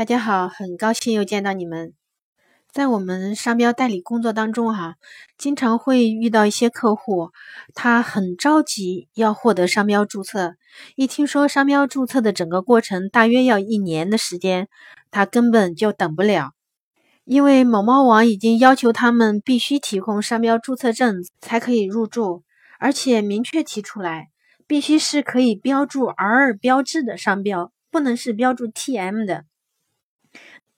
大家好，很高兴又见到你们。在我们商标代理工作当中，哈，经常会遇到一些客户，他很着急要获得商标注册。一听说商标注册的整个过程大约要一年的时间，他根本就等不了，因为某猫网已经要求他们必须提供商标注册证才可以入驻，而且明确提出来，必须是可以标注 R 标志的商标，不能是标注 TM 的。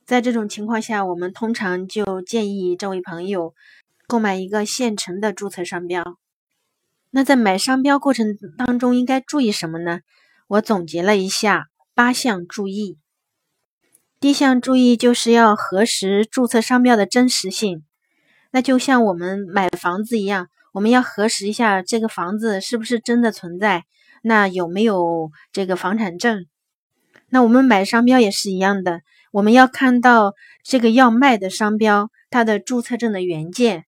在这种情况下，我们通常就建议这位朋友购买一个现成的注册商标。那在买商标过程当中应该注意什么呢？我总结了一下八项注意。第一项注意就是要核实注册商标的真实性。那就像我们买房子一样，我们要核实一下这个房子是不是真的存在，那有没有这个房产证？那我们买商标也是一样的。我们要看到这个要卖的商标，它的注册证的原件。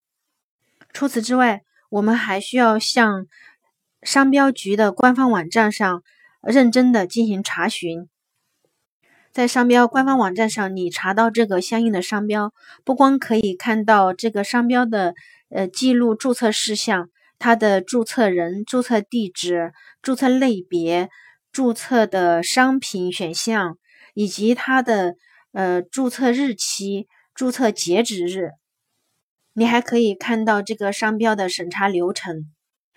除此之外，我们还需要向商标局的官方网站上认真的进行查询。在商标官方网站上，你查到这个相应的商标，不光可以看到这个商标的呃记录注册事项，它的注册人、注册地址、注册类别、注册的商品选项以及它的。呃，注册日期、注册截止日，你还可以看到这个商标的审查流程。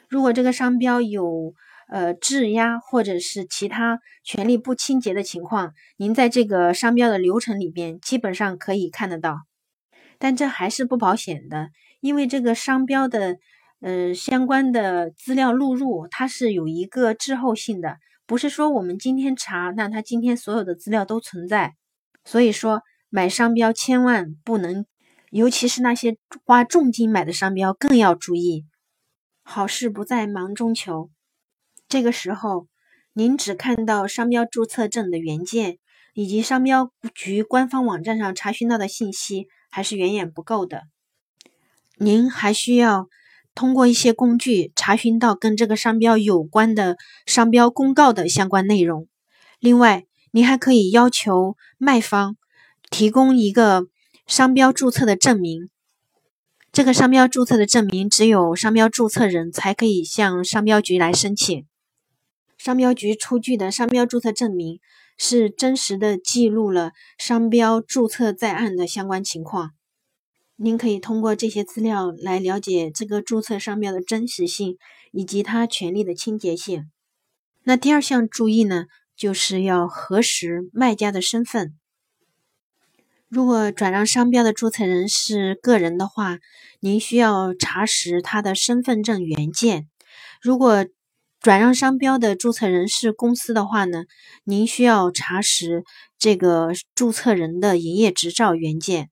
如果这个商标有呃质押或者是其他权利不清洁的情况，您在这个商标的流程里边基本上可以看得到。但这还是不保险的，因为这个商标的呃相关的资料录入，它是有一个滞后性的，不是说我们今天查，那它今天所有的资料都存在。所以说，买商标千万不能，尤其是那些花重金买的商标，更要注意。好事不在忙中求，这个时候，您只看到商标注册证的原件以及商标局官方网站上查询到的信息，还是远远不够的。您还需要通过一些工具查询到跟这个商标有关的商标公告的相关内容。另外，您还可以要求卖方提供一个商标注册的证明。这个商标注册的证明只有商标注册人才可以向商标局来申请。商标局出具的商标注册证明是真实的记录了商标注册在案的相关情况。您可以通过这些资料来了解这个注册商标的真实性以及它权利的清洁性。那第二项注意呢？就是要核实卖家的身份。如果转让商标的注册人是个人的话，您需要查实他的身份证原件；如果转让商标的注册人是公司的话呢，您需要查实这个注册人的营业执照原件。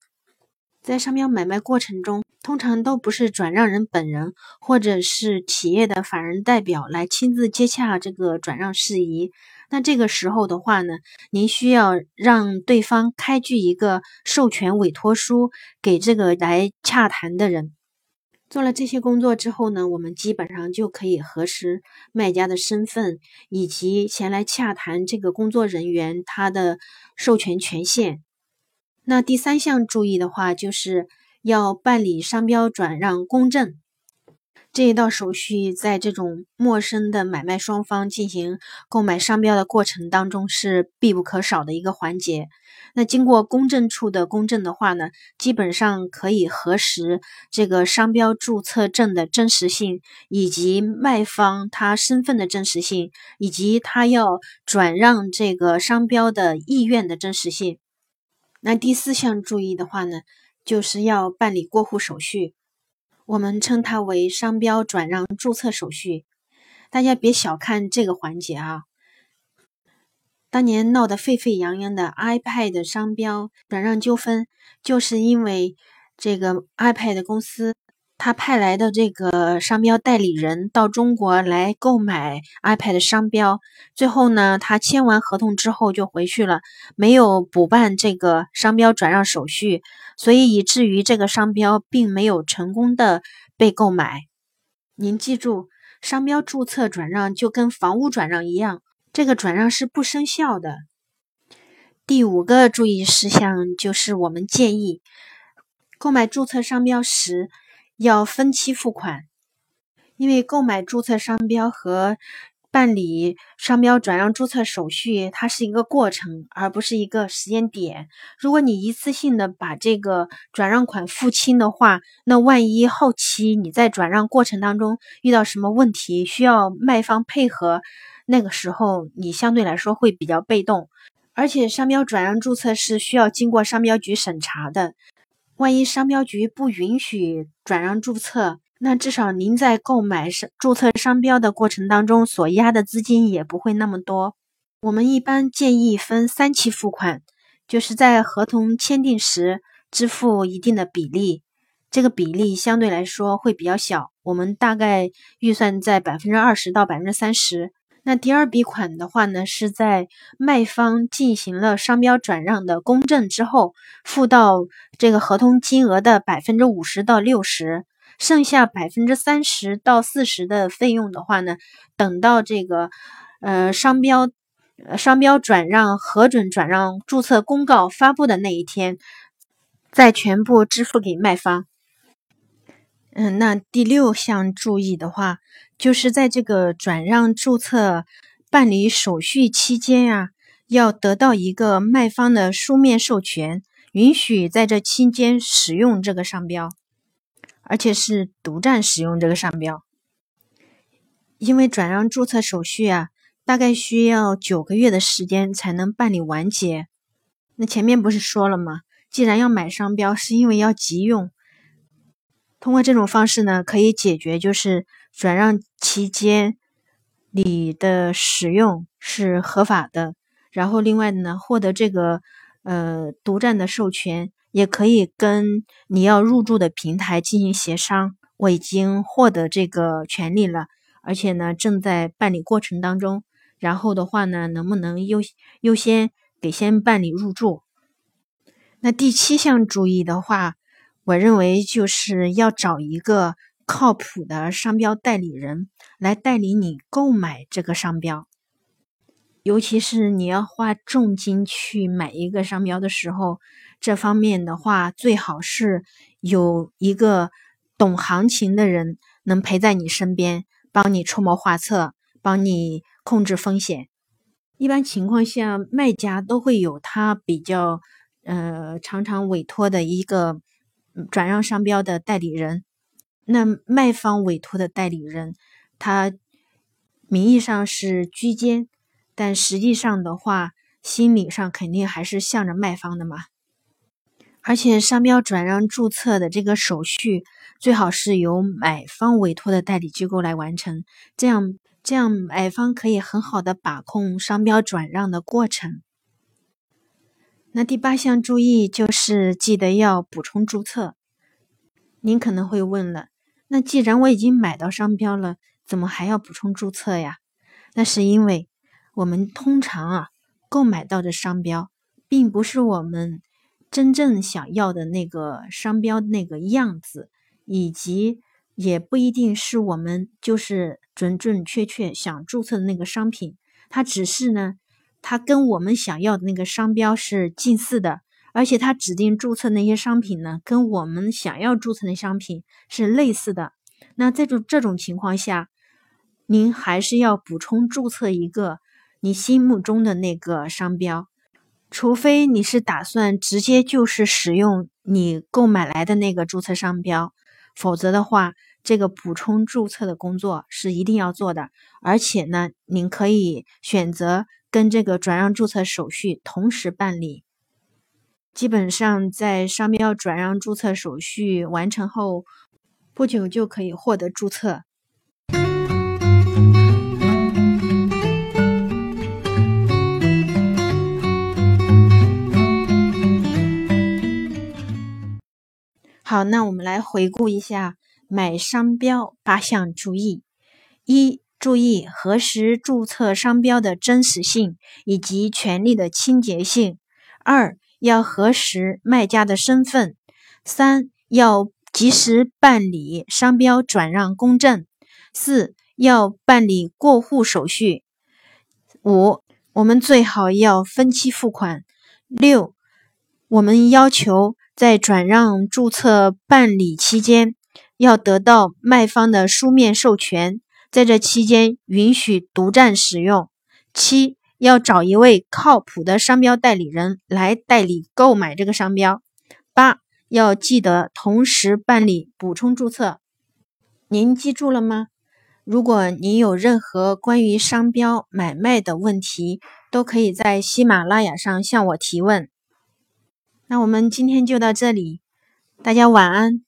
在商标买卖过程中，通常都不是转让人本人或者是企业的法人代表来亲自接洽这个转让事宜。那这个时候的话呢，您需要让对方开具一个授权委托书给这个来洽谈的人。做了这些工作之后呢，我们基本上就可以核实卖家的身份以及前来洽谈这个工作人员他的授权权限。那第三项注意的话，就是要办理商标转让公证。这一道手续在这种陌生的买卖双方进行购买商标的过程当中是必不可少的一个环节。那经过公证处的公证的话呢，基本上可以核实这个商标注册证的真实性，以及卖方他身份的真实性，以及他要转让这个商标的意愿的真实性。那第四项注意的话呢，就是要办理过户手续。我们称它为商标转让注册手续，大家别小看这个环节啊！当年闹得沸沸扬扬的 iPad 商标转让纠纷，就是因为这个 iPad 公司。他派来的这个商标代理人到中国来购买 iPad 商标，最后呢，他签完合同之后就回去了，没有补办这个商标转让手续，所以以至于这个商标并没有成功的被购买。您记住，商标注册转让就跟房屋转让一样，这个转让是不生效的。第五个注意事项就是我们建议购买注册商标时要分期付款，因为购买注册商标和办理商标转让注册手续，它是一个过程，而不是一个时间点。如果你一次性的把这个转让款付清的话，那万一后期你在转让过程当中遇到什么问题，需要卖方配合，那个时候你相对来说会比较被动。而且商标转让注册是需要经过商标局审查的，万一商标局不允许转让注册。那至少您在购买商注册商标的过程当中所压的资金也不会那么多。我们一般建议分三期付款，就是在合同签订时支付一定的比例，这个比例相对来说会比较小，我们大概预算在百分之二十到百分之三十。那第二笔款的话呢，是在卖方进行了商标转让的公证之后，付到这个合同金额的百分之五十到六十。剩下百分之三十到四十的费用的话呢，等到这个呃商标商标转让核准转让注册公告发布的那一天，再全部支付给卖方。嗯，那第六项注意的话，就是在这个转让注册办理手续期间呀，要得到一个卖方的书面授权，允许在这期间使用这个商标。而且是独占使用这个商标，因为转让注册手续啊，大概需要九个月的时间才能办理完结。那前面不是说了吗？既然要买商标，是因为要急用。通过这种方式呢，可以解决就是转让期间你的使用是合法的，然后另外呢，获得这个呃独占的授权。也可以跟你要入驻的平台进行协商。我已经获得这个权利了，而且呢正在办理过程当中。然后的话呢，能不能优优先给先办理入驻？那第七项注意的话，我认为就是要找一个靠谱的商标代理人来代理你购买这个商标。尤其是你要花重金去买一个商标的时候，这方面的话最好是有一个懂行情的人能陪在你身边，帮你出谋划策，帮你控制风险。一般情况下，卖家都会有他比较呃常常委托的一个转让商标的代理人。那卖方委托的代理人，他名义上是居间。但实际上的话，心理上肯定还是向着卖方的嘛。而且商标转让注册的这个手续，最好是由买方委托的代理机构来完成，这样这样买方可以很好的把控商标转让的过程。那第八项注意就是记得要补充注册。您可能会问了，那既然我已经买到商标了，怎么还要补充注册呀？那是因为。我们通常啊购买到的商标，并不是我们真正想要的那个商标那个样子，以及也不一定是我们就是准准确确想注册的那个商品。它只是呢，它跟我们想要的那个商标是近似的，而且他指定注册那些商品呢，跟我们想要注册的商品是类似的。那这种这种情况下，您还是要补充注册一个。你心目中的那个商标，除非你是打算直接就是使用你购买来的那个注册商标，否则的话，这个补充注册的工作是一定要做的。而且呢，您可以选择跟这个转让注册手续同时办理。基本上在商标转让注册手续完成后不久就可以获得注册。好，那我们来回顾一下买商标八项注意：一、注意核实注册商标的真实性以及权利的清洁性；二、要核实卖家的身份；三、要及时办理商标转让公证；四、要办理过户手续；五、我们最好要分期付款。六，我们要求在转让注册办理期间，要得到卖方的书面授权，在这期间允许独占使用。七，要找一位靠谱的商标代理人来代理购买这个商标。八，要记得同时办理补充注册。您记住了吗？如果您有任何关于商标买卖的问题，都可以在喜马拉雅上向我提问。那我们今天就到这里，大家晚安。